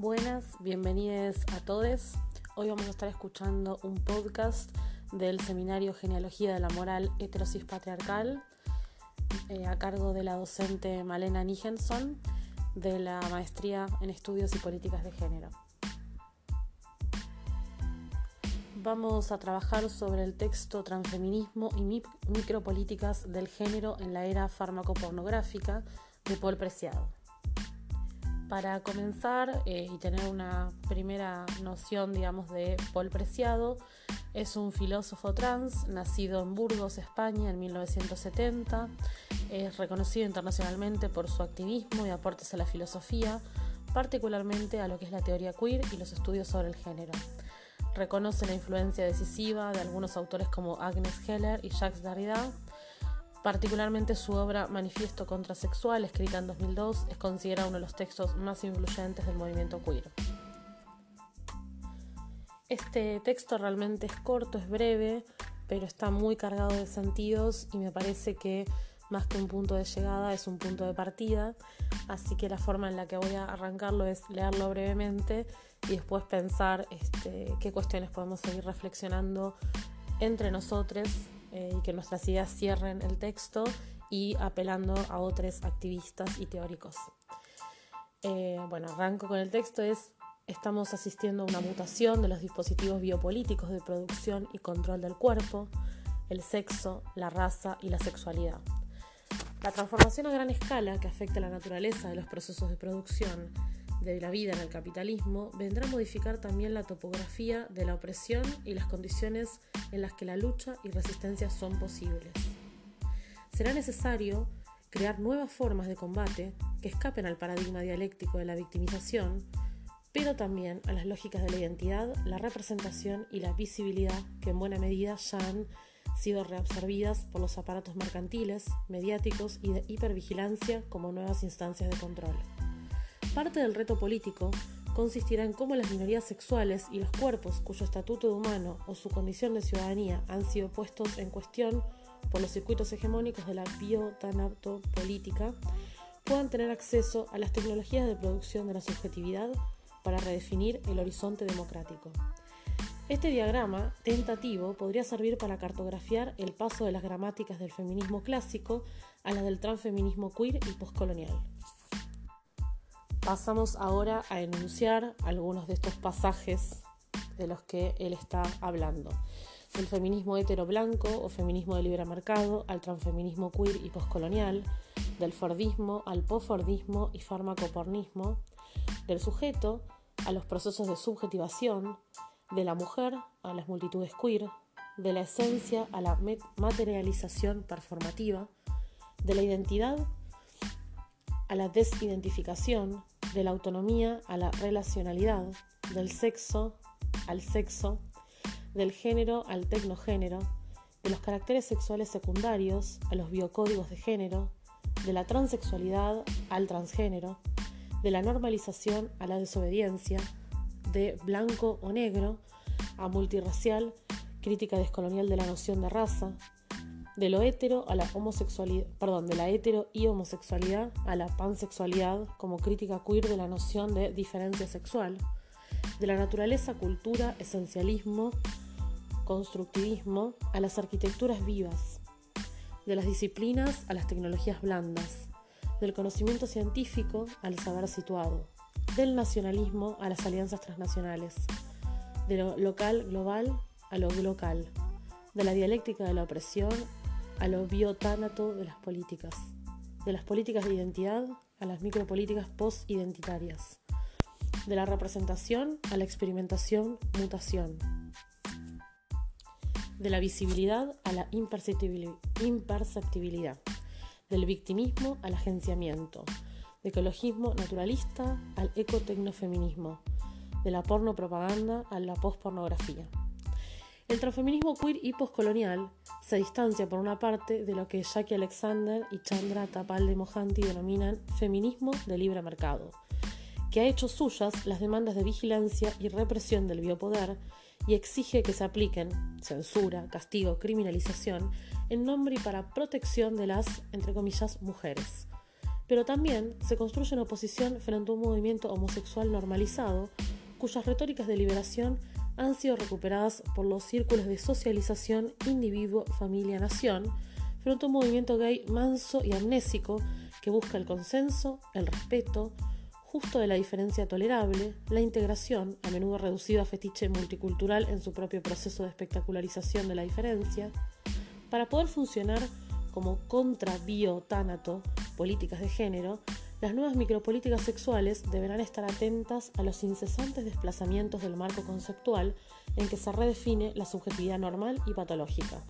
Buenas, bienvenidos a todos. Hoy vamos a estar escuchando un podcast del seminario Genealogía de la Moral Heterosis Patriarcal eh, a cargo de la docente Malena Nijenson de la Maestría en Estudios y Políticas de Género. Vamos a trabajar sobre el texto Transfeminismo y micropolíticas del género en la era farmacopornográfica de Paul Preciado. Para comenzar eh, y tener una primera noción, digamos, de Paul Preciado, es un filósofo trans nacido en Burgos, España, en 1970. Es reconocido internacionalmente por su activismo y aportes a la filosofía, particularmente a lo que es la teoría queer y los estudios sobre el género. Reconoce la influencia decisiva de algunos autores como Agnes Heller y Jacques Derrida. Particularmente su obra Manifiesto Contrasexual, escrita en 2002, es considerada uno de los textos más influyentes del movimiento queer. Este texto realmente es corto, es breve, pero está muy cargado de sentidos y me parece que más que un punto de llegada es un punto de partida, así que la forma en la que voy a arrancarlo es leerlo brevemente y después pensar este, qué cuestiones podemos seguir reflexionando entre nosotros eh, y que nuestras ideas cierren el texto y apelando a otros activistas y teóricos. Eh, bueno, arranco con el texto, es estamos asistiendo a una mutación de los dispositivos biopolíticos de producción y control del cuerpo, el sexo, la raza y la sexualidad. La transformación a gran escala que afecta a la naturaleza de los procesos de producción de la vida en el capitalismo vendrá a modificar también la topografía de la opresión y las condiciones en las que la lucha y resistencia son posibles. Será necesario crear nuevas formas de combate que escapen al paradigma dialéctico de la victimización, pero también a las lógicas de la identidad, la representación y la visibilidad que en buena medida ya han sido reabsorbidas por los aparatos mercantiles, mediáticos y de hipervigilancia como nuevas instancias de control. Parte del reto político consistirá en cómo las minorías sexuales y los cuerpos cuyo estatuto de humano o su condición de ciudadanía han sido puestos en cuestión por los circuitos hegemónicos de la política puedan tener acceso a las tecnologías de producción de la subjetividad para redefinir el horizonte democrático. Este diagrama tentativo podría servir para cartografiar el paso de las gramáticas del feminismo clásico a las del transfeminismo queer y postcolonial. Pasamos ahora a enunciar algunos de estos pasajes de los que él está hablando. Del feminismo hetero blanco o feminismo de libre mercado al transfeminismo queer y postcolonial, del fordismo al postfordismo y farmacopornismo, del sujeto a los procesos de subjetivación, de la mujer a las multitudes queer, de la esencia a la materialización performativa, de la identidad a la desidentificación, de la autonomía a la relacionalidad, del sexo al sexo, del género al tecnogénero, de los caracteres sexuales secundarios a los biocódigos de género, de la transexualidad al transgénero, de la normalización a la desobediencia, de blanco o negro a multirracial, crítica descolonial de la noción de raza, de lo hetero a la homosexualidad, perdón, de la hetero y homosexualidad a la pansexualidad como crítica queer de la noción de diferencia sexual, de la naturaleza, cultura, esencialismo, constructivismo a las arquitecturas vivas, de las disciplinas a las tecnologías blandas, del conocimiento científico al saber situado, del nacionalismo a las alianzas transnacionales, de lo local global a lo local, de la dialéctica de la opresión a lo biotánato de las políticas, de las políticas de identidad a las micropolíticas post-identitarias, de la representación a la experimentación, mutación, de la visibilidad a la imperceptibilidad, del victimismo al agenciamiento, de ecologismo naturalista al ecotecnofeminismo, de la porno propaganda a la postpornografía. El transfeminismo queer y postcolonial se distancia por una parte de lo que Jackie Alexander y Chandra Tapalde Mohanty denominan feminismo de libre mercado, que ha hecho suyas las demandas de vigilancia y represión del biopoder y exige que se apliquen censura, castigo, criminalización en nombre y para protección de las, entre mujeres. pero también se construye una oposición frente a un movimiento homosexual normalizado, cuyas retóricas de liberación han sido recuperadas por los círculos de socialización individuo, familia, nación, frente a un movimiento gay manso y amnésico que busca el consenso, el respeto, justo de la diferencia tolerable, la integración, a menudo reducida a fetiche multicultural en su propio proceso de espectacularización de la diferencia, para poder funcionar como contra-bio-tánato, políticas de género, las nuevas micropolíticas sexuales deberán estar atentas a los incesantes desplazamientos del marco conceptual en que se redefine la subjetividad normal y patológica,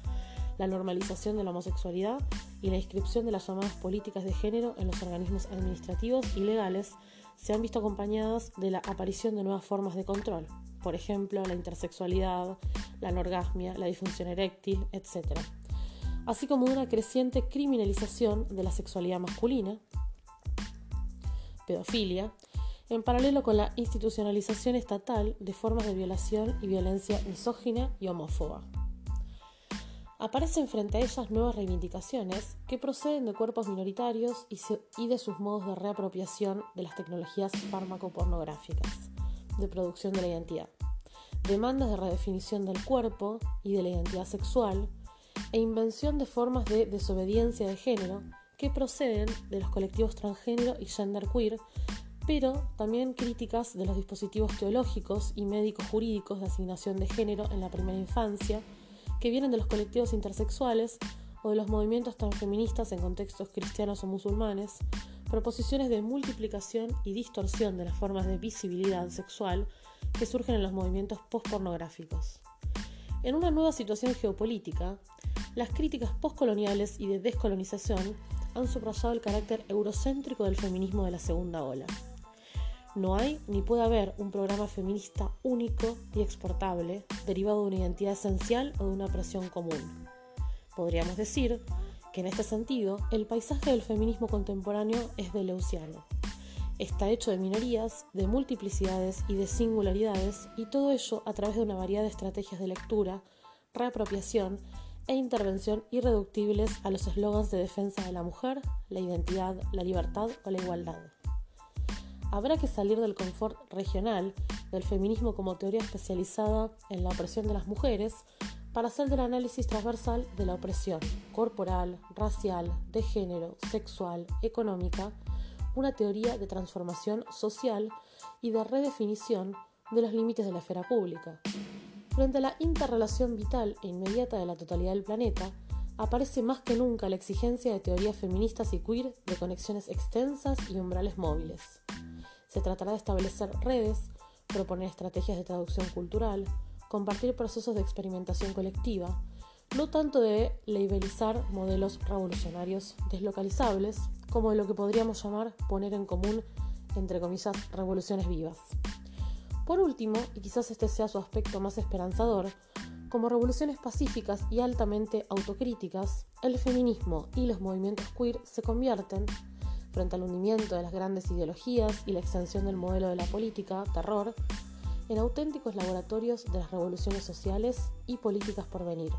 la normalización de la homosexualidad y la inscripción de las llamadas políticas de género en los organismos administrativos y legales se han visto acompañadas de la aparición de nuevas formas de control, por ejemplo, la intersexualidad, la anorgasmia, la disfunción eréctil, etc así como una creciente criminalización de la sexualidad masculina, pedofilia, en paralelo con la institucionalización estatal de formas de violación y violencia misógina y homófoba. Aparecen frente a ellas nuevas reivindicaciones que proceden de cuerpos minoritarios y, de sus modos de reapropiación de las tecnologías fármaco-pornográficas, de producción de la identidad, demandas de redefinición del cuerpo y de la identidad sexual, e invención de formas de desobediencia de género que proceden de los colectivos transgénero y genderqueer, pero también críticas de los dispositivos teológicos y médicos jurídicos de asignación de género en la primera infancia, que vienen de los colectivos intersexuales o de los movimientos transfeministas en contextos cristianos o musulmanes, proposiciones de multiplicación y distorsión de las formas de visibilidad sexual que surgen en los movimientos postpornográficos. En una nueva situación geopolítica, las críticas postcoloniales y de descolonización han subrayado el carácter eurocéntrico del feminismo de la segunda ola. No hay ni puede haber un programa feminista único y exportable derivado de una identidad esencial o de una presión común. Podríamos decir que en este sentido el paisaje del feminismo contemporáneo es de Leuciano. Está hecho de minorías, de multiplicidades y de singularidades, y todo ello a través de una variedad de estrategias de lectura, reapropiación e intervención irreductibles a los eslogans de defensa de la mujer, la identidad, la libertad o la igualdad. Habrá que salir del confort regional del feminismo como teoría especializada en la opresión de las mujeres para hacer del análisis transversal de la opresión corporal, racial, de género, sexual, económica, una teoría de transformación social y de redefinición de los límites de la esfera pública, Frente a la interrelación vital e inmediata de la totalidad del planeta, aparece más que nunca la exigencia de teorías feministas y queer de conexiones extensas y umbrales móviles. Se tratará de establecer redes, proponer estrategias de traducción cultural, compartir procesos de experimentación colectiva, no tanto de labelizar modelos revolucionarios deslocalizables, como de lo que podríamos llamar poner en común, entre comillas, revoluciones vivas. Por último, y quizás este sea su aspecto más esperanzador, como revoluciones pacíficas y altamente autocríticas, el feminismo y los movimientos queer se convierten, frente al hundimiento de las grandes ideologías y la extensión del modelo de la política, terror, en auténticos laboratorios de las revoluciones sociales y políticas por venir.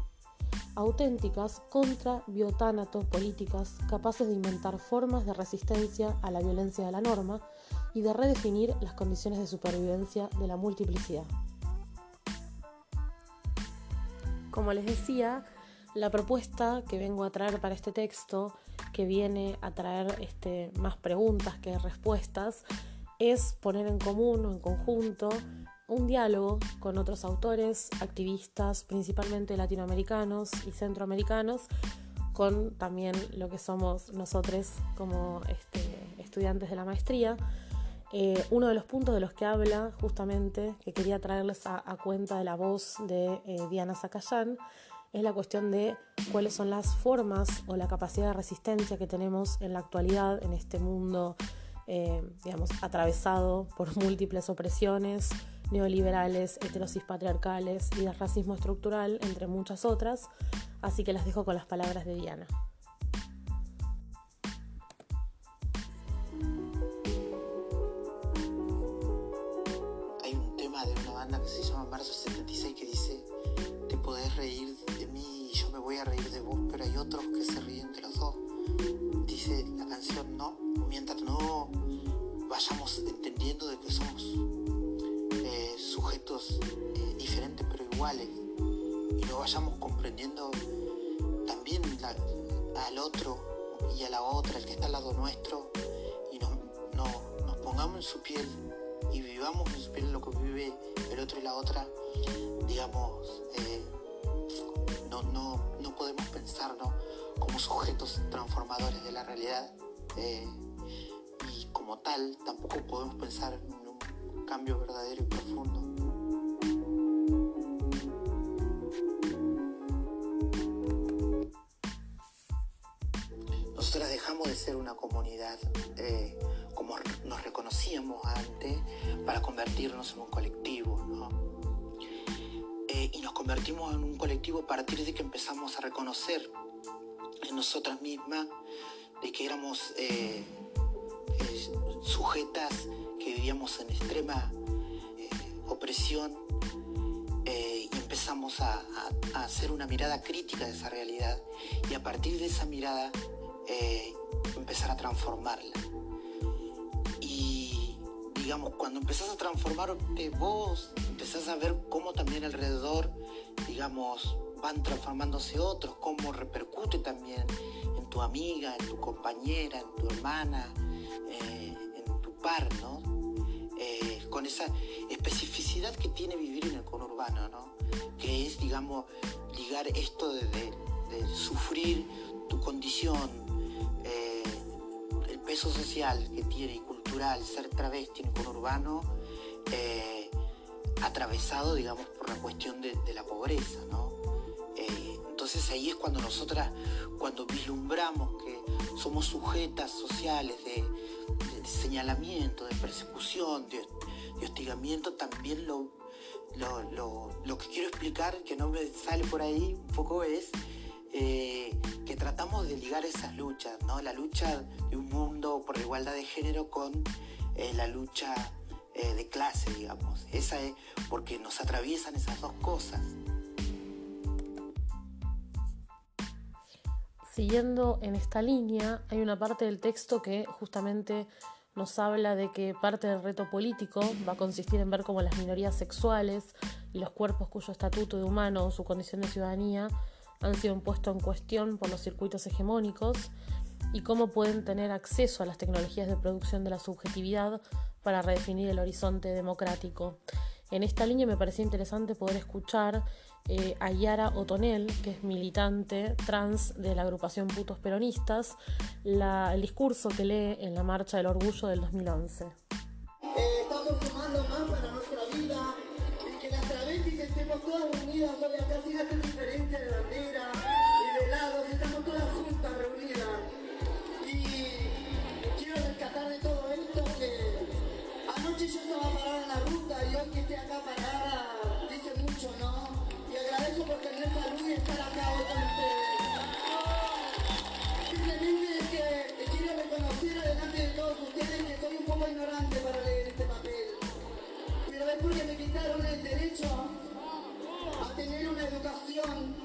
Auténticas contra biotánatos políticas capaces de inventar formas de resistencia a la violencia de la norma y de redefinir las condiciones de supervivencia de la multiplicidad. Como les decía, la propuesta que vengo a traer para este texto, que viene a traer este, más preguntas que respuestas, es poner en común o en conjunto un diálogo con otros autores, activistas, principalmente latinoamericanos y centroamericanos, con también lo que somos nosotros como este, estudiantes de la maestría, eh, uno de los puntos de los que habla, justamente, que quería traerles a, cuenta de la voz de eh, Diana Zacayán, es la cuestión de cuáles son las formas o la capacidad de resistencia que tenemos en la actualidad en este mundo, eh, digamos, atravesado por múltiples opresiones neoliberales, heterosis patriarcales y de racismo estructural, entre muchas otras. Así que las dejo con las palabras de Diana. Se llama Marzo 76 que dice, te podés reír de mí y yo me voy a reír de vos, pero hay otros que se ríen de los dos. Dice la canción, no, mientras vayamos entendiendo de que somos eh, sujetos eh, diferentes pero iguales y lo vayamos comprendiendo también al otro y a la otra, el que está al lado nuestro, y nos, nos pongamos en su piel y vivamos en su piel lo que vive el otro y la otra, digamos, eh, no, no, no, podemos pensarnos como sujetos transformadores de la realidad eh, y como tal tampoco podemos pensar en un cambio verdadero y profundo. Nosotras dejamos de ser una comunidad eh, como nos reconocíamos antes para convertirnos en un colectivo, ¿no? y nos convertimos en un colectivo a partir de que empezamos a reconocer en nosotras mismas de que éramos eh, eh, sujetas que vivíamos en extrema eh, opresión y empezamos a, hacer una mirada crítica de esa realidad y a partir de esa mirada empezar a transformarla. Digamos, cuando empezás a transformarte vos, empezás a ver cómo también alrededor, digamos, van transformándose otros, cómo repercute también en tu amiga, en tu compañera, en tu hermana, eh, en tu par, ¿no? Eh, con esa especificidad que tiene vivir en el conurbano, ¿no? Que es, digamos, ligar esto de, sufrir tu condición, eh, el peso social que tiene y cultural ser travesti en el conurbano, atravesado, digamos, por la cuestión de, la pobreza, ¿no? Eh, entonces ahí es cuando nosotras, cuando vislumbramos que somos sujetas sociales de, señalamiento, de persecución, de, hostigamiento, también lo, lo, que quiero explicar, que no me sale por ahí un poco, es eh, que tratamos de ligar esas luchas, ¿no? La lucha de un por la igualdad de género con eh, la lucha eh, de clase, digamos. Esa es porque nos atraviesan esas dos cosas. Siguiendo en esta línea, hay una parte del texto que justamente nos habla de que parte del reto político va a consistir en ver cómo las minorías sexuales y los cuerpos cuyo estatuto de humano o su condición de ciudadanía han sido puestos en cuestión por los circuitos hegemónicos y cómo pueden tener acceso a las tecnologías de producción de la subjetividad para redefinir el horizonte democrático. En esta línea me parecía interesante poder escuchar eh, a Yara Otonel, que es militante trans de la agrupación Putos Peronistas, el discurso que lee en la Marcha del Orgullo del 2011. Eh, estamos sumando más para nuestra vida y que las travestis estemos todas unidas acá sin hacer diferencia de bandera hoy que esté acá parada dice mucho, ¿no? Y agradezco por tener salud y estar acá hoy con ustedes. Simplemente es que quiero reconocer adelante de todos ustedes que soy un poco ignorante para leer este papel. Pero es porque me quitaron el derecho a tener una educación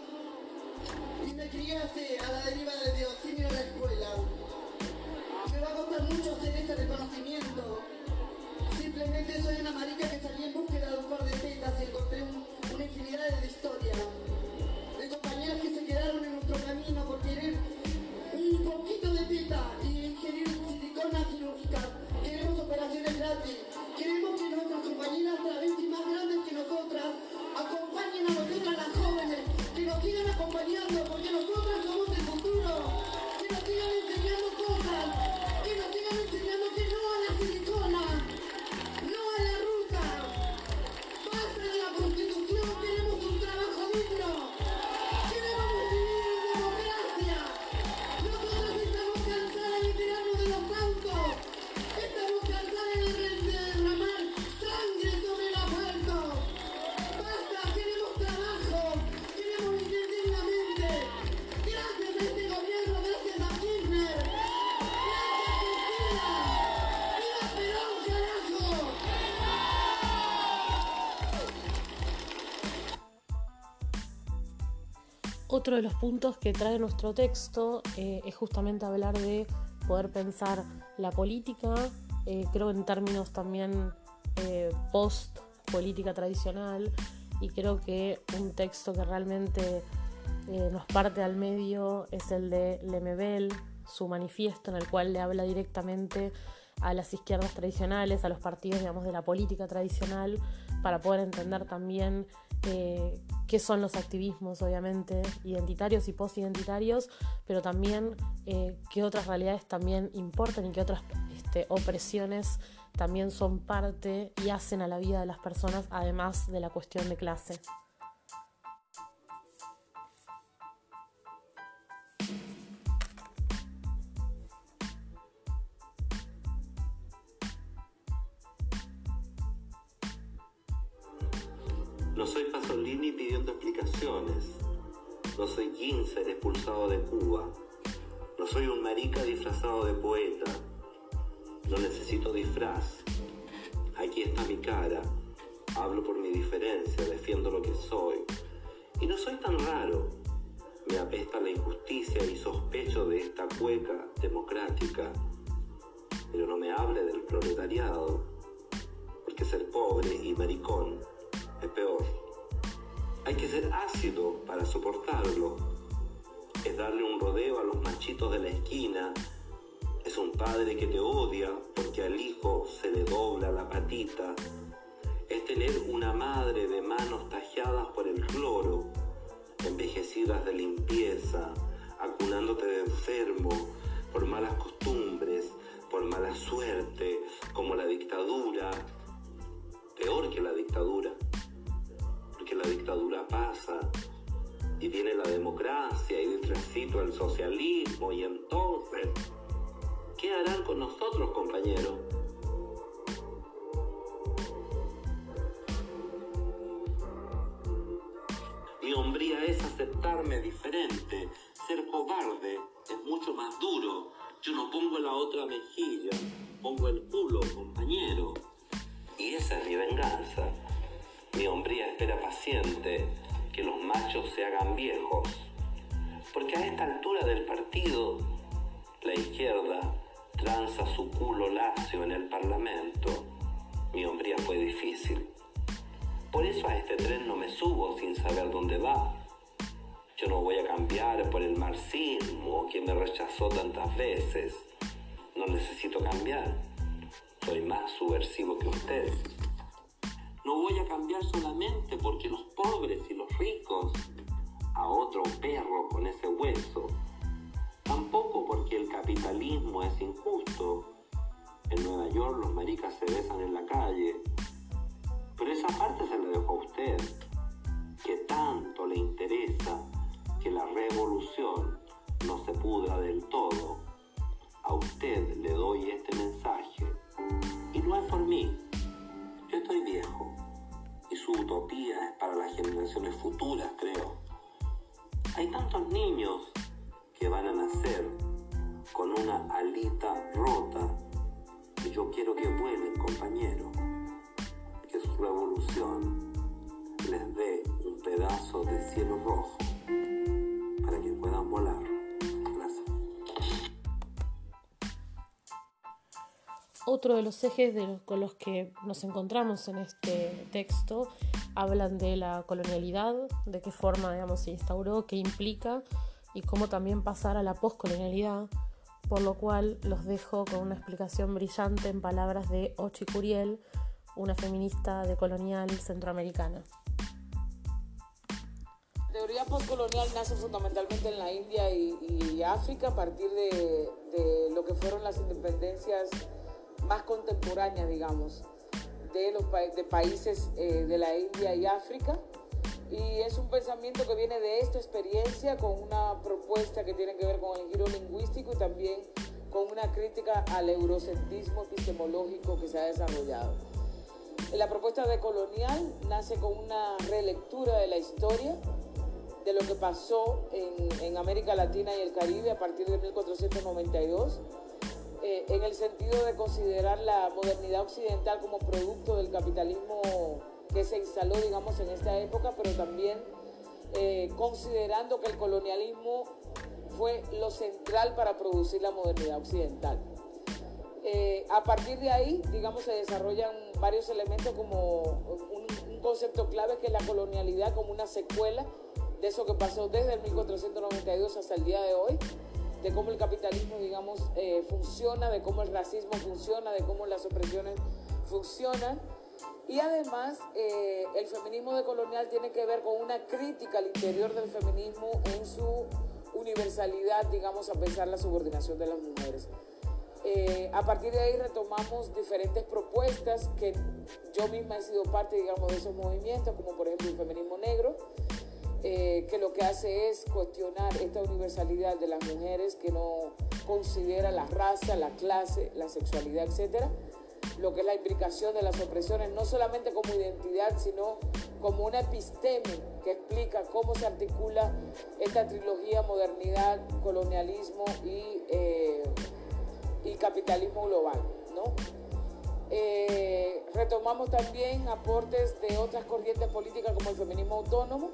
y me crié a la deriva de Dios, sin ir a la escuela. Me va a costar mucho hacer este reconocimiento. Simplemente soy una marica que salí en búsqueda de un par de tetas y encontré una infinidad de historia. De compañeras que se quedaron en nuestro camino por querer un poquito de teta y Otro de los puntos que trae nuestro texto eh, es justamente hablar de poder pensar la política eh, creo en términos también eh, post política tradicional y creo que un texto que realmente nos parte al medio es el de Lemebel, su manifiesto en el cual le habla directamente a las izquierdas tradicionales, a los partidos digamos, de la política tradicional, para poder entender también eh, qué son los activismos, obviamente, identitarios y posidentitarios, pero también eh, qué otras realidades también importan y qué otras este, opresiones también son parte y hacen a la vida de las personas, además de la cuestión de clase. No soy Pasolini pidiendo explicaciones. No soy Ginzer expulsado de Cuba. No soy un marica disfrazado de poeta. No necesito disfraz. Aquí está mi cara. Hablo por mi diferencia, defiendo lo que soy. Y no soy tan raro. Me apesta la injusticia y sospecho de esta cueca democrática. Pero no me hable del proletariado, porque ser pobre y maricón es peor. Hay que ser ácido para soportarlo. Es darle un rodeo a los machitos de la esquina. Es un padre que te odia porque al hijo se le dobla la patita. Es tener una madre de manos talladas por el cloro, envejecidas de limpieza, acunándote de enfermo, por malas costumbres, por mala suerte, como la dictadura, peor que la dictadura que la dictadura pasa y viene la democracia y detrásito el socialismo y entonces, ¿qué harán con nosotros, compañeros? Mi hombría es aceptarme diferente, ser cobarde es mucho más duro. Yo no pongo la otra mejilla, pongo el culo, compañero. Y esa es mi venganza. Mi hombría espera paciente que los machos se hagan viejos, porque a esta altura del partido, la izquierda tranza su culo lacio en el Parlamento. Mi hombría fue difícil. Por eso a este tren no me subo sin saber dónde va. Yo no voy a cambiar por el marxismo que me rechazó tantas veces. No necesito cambiar. Soy más subversivo que ustedes. No voy a cambiar solamente porque los pobres y los ricos, a otro perro con ese hueso. Tampoco porque el capitalismo es injusto. En Nueva York los maricas se besan en la calle. Pero esa parte se la dejo a usted, que tanto le interesa que la revolución no se pudra del todo. A usted le doy este mensaje. Y no es por mí. Estoy viejo y su utopía es para las generaciones futuras, creo. Hay tantos niños que van a nacer con una alita rota y yo quiero que vuelen, compañero. Que su revolución les dé un pedazo de cielo rojo para que puedan volar. Otro de los ejes con los que nos encontramos en este texto hablan de la colonialidad, de qué forma digamos, se instauró, qué implica y cómo también pasar a la poscolonialidad, por lo cual los dejo con una explicación brillante en palabras de Ochi Curiel, una feminista decolonial centroamericana. La teoría postcolonial nace fundamentalmente en la India y, África a partir de, de lo que fueron las independencias más contemporánea, digamos, de los de países eh, de la India y África. Y es un pensamiento que viene de esta experiencia con una propuesta que tiene que ver con el giro lingüístico y también con una crítica al eurocentrismo epistemológico que se ha desarrollado. La propuesta de colonial nace con una relectura de la historia de lo que pasó en, en América Latina y el Caribe a partir de 1492 eh, en el sentido de considerar la modernidad occidental como producto del capitalismo que se instaló, digamos, en esta época, pero también eh, considerando que el colonialismo fue lo central para producir la modernidad occidental. Eh, a partir de ahí, digamos, se desarrollan varios elementos como un, concepto clave que es la colonialidad como una secuela de eso que pasó desde el 1492 hasta el día de hoy, de cómo el capitalismo, digamos, eh, funciona, de cómo el racismo funciona, de cómo las opresiones funcionan. Y además, eh, el feminismo decolonial tiene que ver con una crítica al interior del feminismo en su universalidad, digamos, a pensar la subordinación de las mujeres. Eh, a partir de ahí retomamos diferentes propuestas que yo misma he sido parte, digamos, de esos movimientos, como por ejemplo el feminismo negro, eh, que lo que hace es cuestionar esta universalidad de las mujeres que no considera la raza, la clase, la sexualidad, etcétera, lo que es la implicación de las opresiones, no solamente como identidad, sino como una episteme que explica cómo se articula esta trilogía modernidad, colonialismo y, eh, y capitalismo global. ¿no? Eh, retomamos también aportes de otras corrientes políticas como el feminismo autónomo,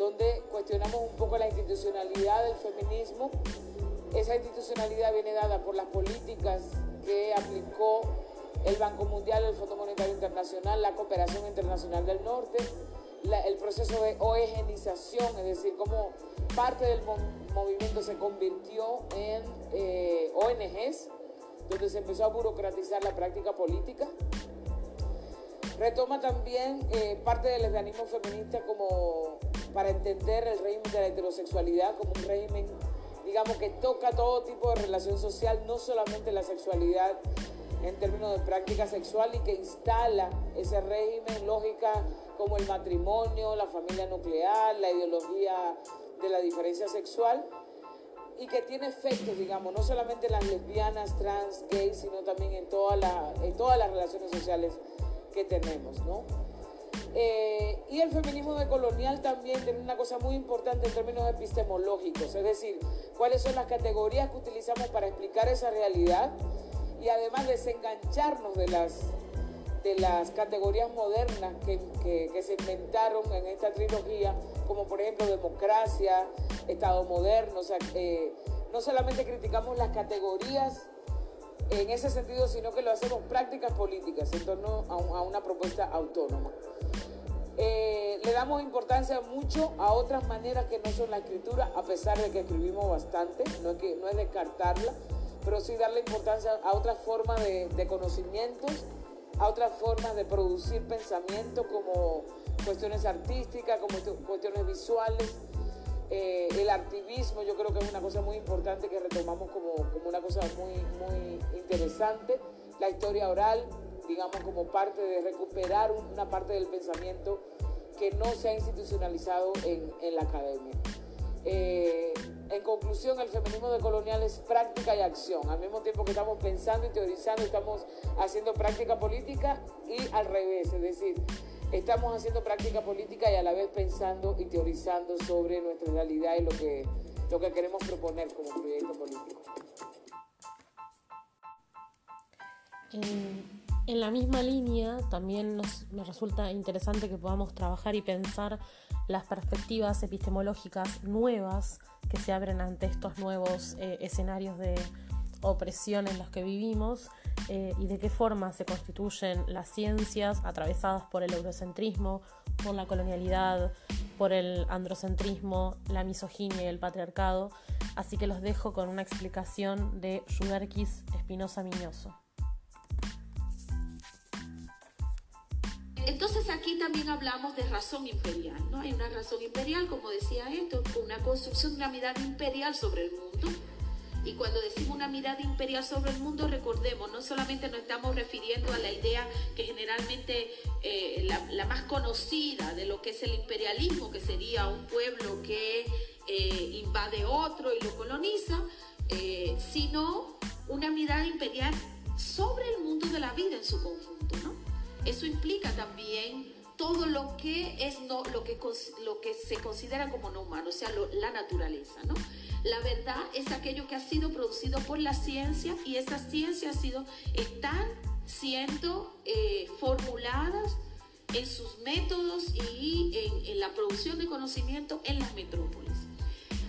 donde cuestionamos un poco la institucionalidad del feminismo. Esa institucionalidad viene dada por las políticas que aplicó el Banco Mundial, el Fondo Monetario Internacional, la Cooperación Internacional del Norte, el proceso de OEGenización, es decir, cómo parte del movimiento se convirtió en eh, ONGs, donde se empezó a burocratizar la práctica política. Retoma también eh, parte del lesbianismo feminista como para entender el régimen de la heterosexualidad como un régimen, digamos, que toca todo tipo de relación social, no solamente la sexualidad en términos de práctica sexual y que instala ese régimen, lógica como el matrimonio, la familia nuclear, la ideología de la diferencia sexual y que tiene efectos, digamos, no solamente en las lesbianas, trans, gays, sino también en, toda la, en todas las relaciones sociales que tenemos, ¿no? Eh, y el feminismo decolonial también tiene una cosa muy importante en términos epistemológicos, es decir, cuáles son las categorías que utilizamos para explicar esa realidad y además desengancharnos de las, de las categorías modernas que, se inventaron en esta trilogía, como por ejemplo democracia, Estado moderno, o sea, eh, no solamente criticamos las categorías en ese sentido, sino que lo hacemos prácticas políticas en torno a, una propuesta autónoma. Eh, le damos importancia mucho a otras maneras que no son la escritura, a pesar de que escribimos bastante, no es, que, no es descartarla, pero sí darle importancia a otras formas de, conocimientos, a otras formas de producir pensamiento como cuestiones artísticas, como cuestiones visuales. Eh, el activismo yo creo que es una cosa muy importante que retomamos como, como una cosa muy, muy interesante. La historia oral, digamos, como parte de recuperar una parte del pensamiento que no se ha institucionalizado en, en la academia. Eh, en conclusión, el feminismo decolonial es práctica y acción. Al mismo tiempo que estamos pensando y teorizando, estamos haciendo práctica política y al revés. Es decir, estamos haciendo práctica política y a la vez pensando y teorizando sobre nuestra realidad y lo que, lo que queremos proponer como proyecto político. En, la misma línea, también nos, nos resulta interesante que podamos trabajar y pensar las perspectivas epistemológicas nuevas que se abren ante estos nuevos eh, escenarios de opresión en los que vivimos eh, y de qué forma se constituyen las ciencias atravesadas por el eurocentrismo, por la colonialidad, por el androcentrismo, la misoginia y el patriarcado. Así que los dejo con una explicación de Juderquis Espinosa Miñoso. Entonces aquí también hablamos de razón imperial, ¿no? Hay una razón imperial, como decía esto, una construcción de una mirada imperial sobre el mundo. Y cuando decimos una mirada imperial sobre el mundo, recordemos, no solamente nos estamos refiriendo a la idea que generalmente eh, la, más conocida de lo que es el imperialismo, que sería un pueblo que eh, invade otro y lo coloniza, eh, sino una mirada imperial sobre el mundo de la vida en su conjunto, ¿no? Eso implica también todo lo que es no, lo que, lo que se considera como no humano, o sea, la naturaleza, ¿no? La verdad es aquello que ha sido producido por la ciencia y esa ciencia ha sido, están siendo eh, formuladas en sus métodos y en, en la producción de conocimiento en las metrópolis.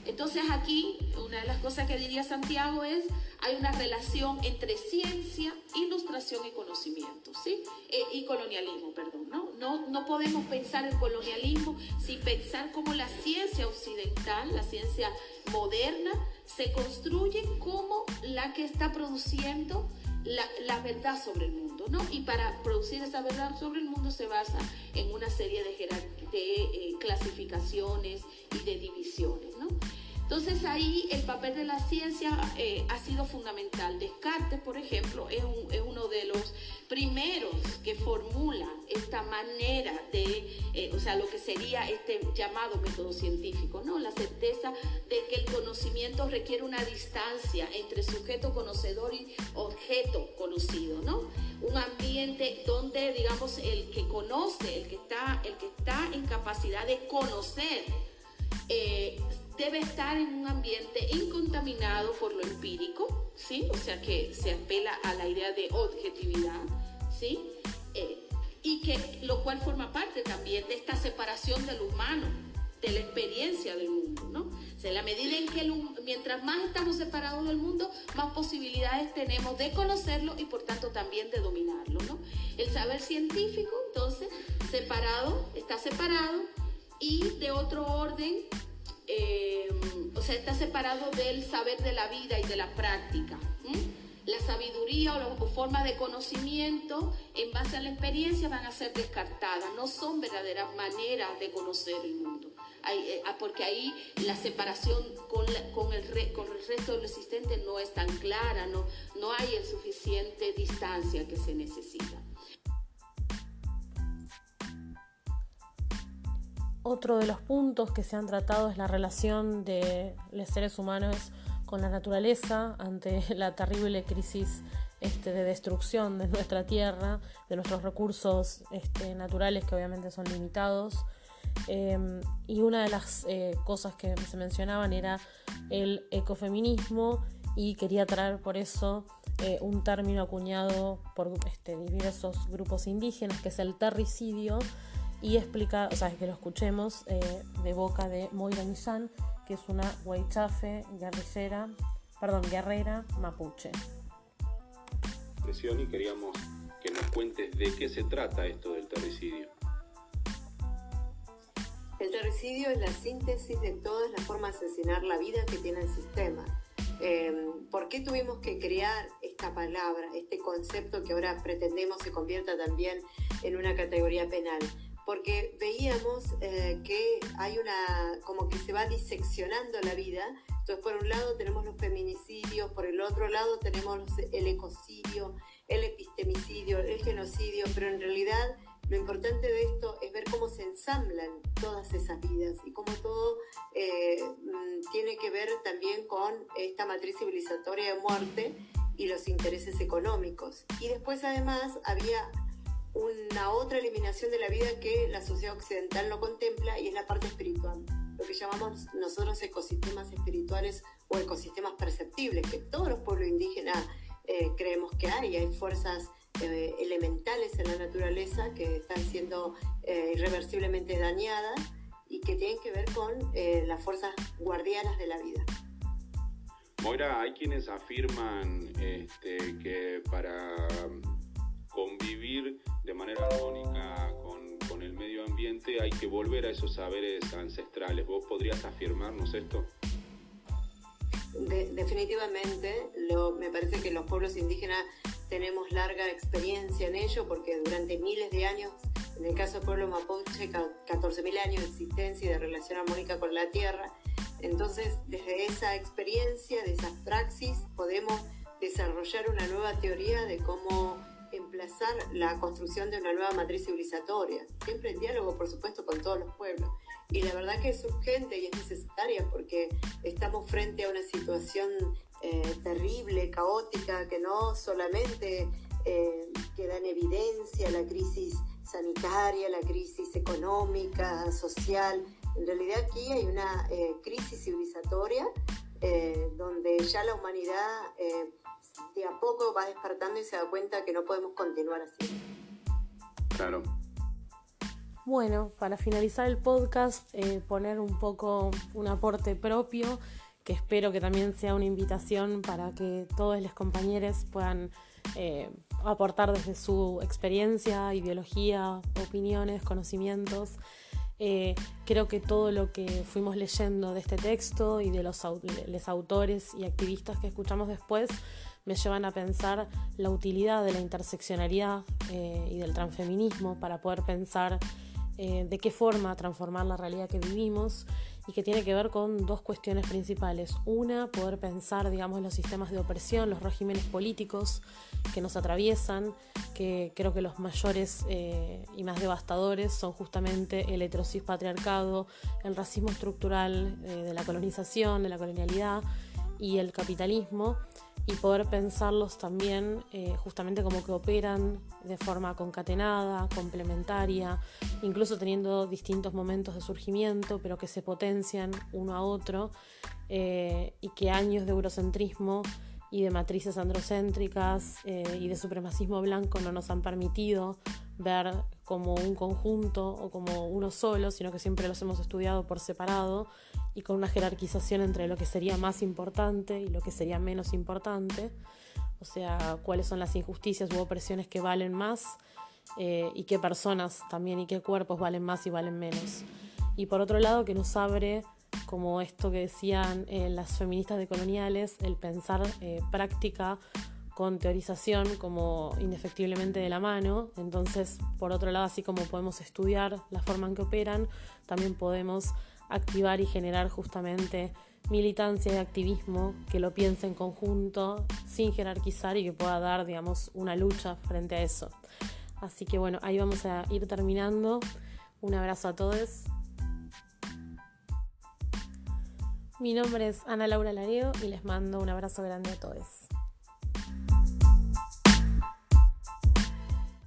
Entonces aquí una de las cosas que diría Santiago es hay una relación entre ciencia, ilustración y conocimiento, ¿sí? Eh, y colonialismo, perdón, ¿no? ¿no? No podemos pensar el colonialismo sin pensar cómo la ciencia occidental, la ciencia moderna, se construye como la que está produciendo la, verdad sobre el mundo, ¿no? Y para producir esa verdad sobre el mundo se basa en una serie de, de eh, clasificaciones y de divisiones, ¿no? Entonces ahí el papel de la ciencia eh, ha sido fundamental. Descartes, por ejemplo, es, uno de los primeros que formula esta manera de, eh, o sea, lo que sería este llamado método científico, ¿no? La certeza de que el conocimiento requiere una distancia entre sujeto conocedor y objeto conocido, ¿no? Un ambiente donde, digamos, el que conoce, el que está, el que está en capacidad de conocer, eh, debe estar en un ambiente incontaminado por lo empírico, ¿sí? O sea que se apela a la idea de objetividad, ¿sí? Eh, y que lo cual forma parte también de esta separación del humano, de la experiencia del mundo, ¿no? O la medida en que mientras más estamos separados del mundo, más posibilidades tenemos de conocerlo y por tanto también de dominarlo, ¿no? El saber científico, entonces, separado, está separado y de otro orden eh, o sea, está separado del saber de la vida y de la práctica. La sabiduría o, la, forma de conocimiento en base a la experiencia van a ser descartadas, no son verdaderas maneras de conocer el mundo. Eh, ah, porque ahí la separación con, el resto de existente no es tan clara, no, no hay el suficiente distancia que se necesita. Otro de los puntos que se han tratado es la relación de los seres humanos con la naturaleza ante la terrible crisis este, de destrucción de nuestra tierra, de nuestros recursos este, naturales que obviamente son limitados. Em, y una de las eh, cosas que se mencionaban era el ecofeminismo y quería traer por eso eh, un término acuñado por este, diversos grupos indígenas que es el terricidio y explica, o sea, que lo escuchemos eh, de boca de Moira Nizan, que es una huaychafe guerrillera, perdón, guerrera mapuche. Y queríamos que nos cuentes de qué se trata esto del terricidio. El terricidio es la síntesis de todas las formas de asesinar la vida que tiene el sistema. Em, ¿Por qué tuvimos que crear esta palabra, este concepto que ahora pretendemos se convierta también en una categoría penal? Porque veíamos eh, que hay una, como que se va diseccionando la vida. Entonces, por un lado tenemos los feminicidios, por el otro lado tenemos el ecocidio, el epistemicidio, el genocidio, pero en realidad lo importante de esto es ver cómo se ensamblan todas esas vidas y cómo todo eh, mm, tiene que ver también con esta matriz civilizatoria de muerte y los intereses económicos. Y después además había una otra eliminación de la vida que la sociedad occidental no contempla y es la parte espiritual, lo que llamamos nosotros ecosistemas espirituales o ecosistemas perceptibles, que todos los pueblos indígenas eh, creemos que hay, hay fuerzas eh, elementales en la naturaleza que están siendo eh, irreversiblemente dañadas y que tienen que ver con las fuerzas guardianas de la vida. Moira, hay quienes afirman este, que para convivir de manera armónica con, el medio ambiente, hay que volver a esos saberes ancestrales. ¿Vos podrías afirmarnos esto? definitivamente, me parece que los pueblos indígenas tenemos larga experiencia en ello porque durante miles de años, en el caso del pueblo mapuche, 14.000 años de existencia y de relación armónica con la tierra. Entonces, desde esa experiencia, de esa praxis, podemos desarrollar una nueva teoría de cómo emplazar la construcción de una nueva matriz civilizatoria, siempre en diálogo, por supuesto, con todos los pueblos. Y la verdad que es urgente y es necesaria porque estamos frente a una situación eh, terrible, caótica, que no solamente eh, queda en evidencia la crisis sanitaria, la crisis económica, social. En realidad aquí hay una eh, crisis civilizatoria donde ya la humanidad de a poco va despertando y se da cuenta que no podemos continuar así. Claro. Bueno, para finalizar el podcast, eh, poner un poco un aporte propio, que espero que también sea una invitación para que todos los compañeros puedan eh, aportar desde su experiencia, ideología, opiniones, conocimientos. Eh, creo que todo lo que fuimos leyendo de este texto y de los, los autores y activistas que escuchamos después me llevan a pensar la utilidad de la interseccionalidad y del transfeminismo para poder pensar eh, de qué forma transformar la realidad que vivimos y que tiene que ver con dos cuestiones principales. Una, poder pensar, digamos, los sistemas de opresión, los regímenes políticos que nos atraviesan, que creo que los mayores eh, y más devastadores son justamente el heterosis patriarcado, el racismo estructural eh, de la colonización, de la colonialidad y el capitalismo y poder pensarlos también eh, justamente como que operan de forma concatenada, complementaria, incluso teniendo distintos momentos de surgimiento, pero que se potencian uno a otro eh, y que años de eurocentrismo y de matrices androcéntricas eh, y de supremacismo blanco no nos han permitido ver como un conjunto o como uno solo, sino que siempre los hemos estudiado por separado y con una jerarquización entre lo que sería más importante y lo que sería menos importante, o sea, cuáles son las injusticias u opresiones que valen más eh, y qué personas también y qué cuerpos valen más y valen menos. Y por otro lado, que nos abre, como esto que decían eh, las feministas decoloniales, el pensar eh, práctica con teorización como indefectiblemente de la mano. Entonces, por otro lado, así como podemos estudiar la forma en que operan, también podemos activar y generar justamente militancia y activismo que lo piense en conjunto, sin jerarquizar y que pueda dar, digamos, una lucha frente a eso. Así que bueno, ahí vamos a ir terminando. Un abrazo a todos. Mi nombre es Ana Laura Lareo y les mando un abrazo grande a todos.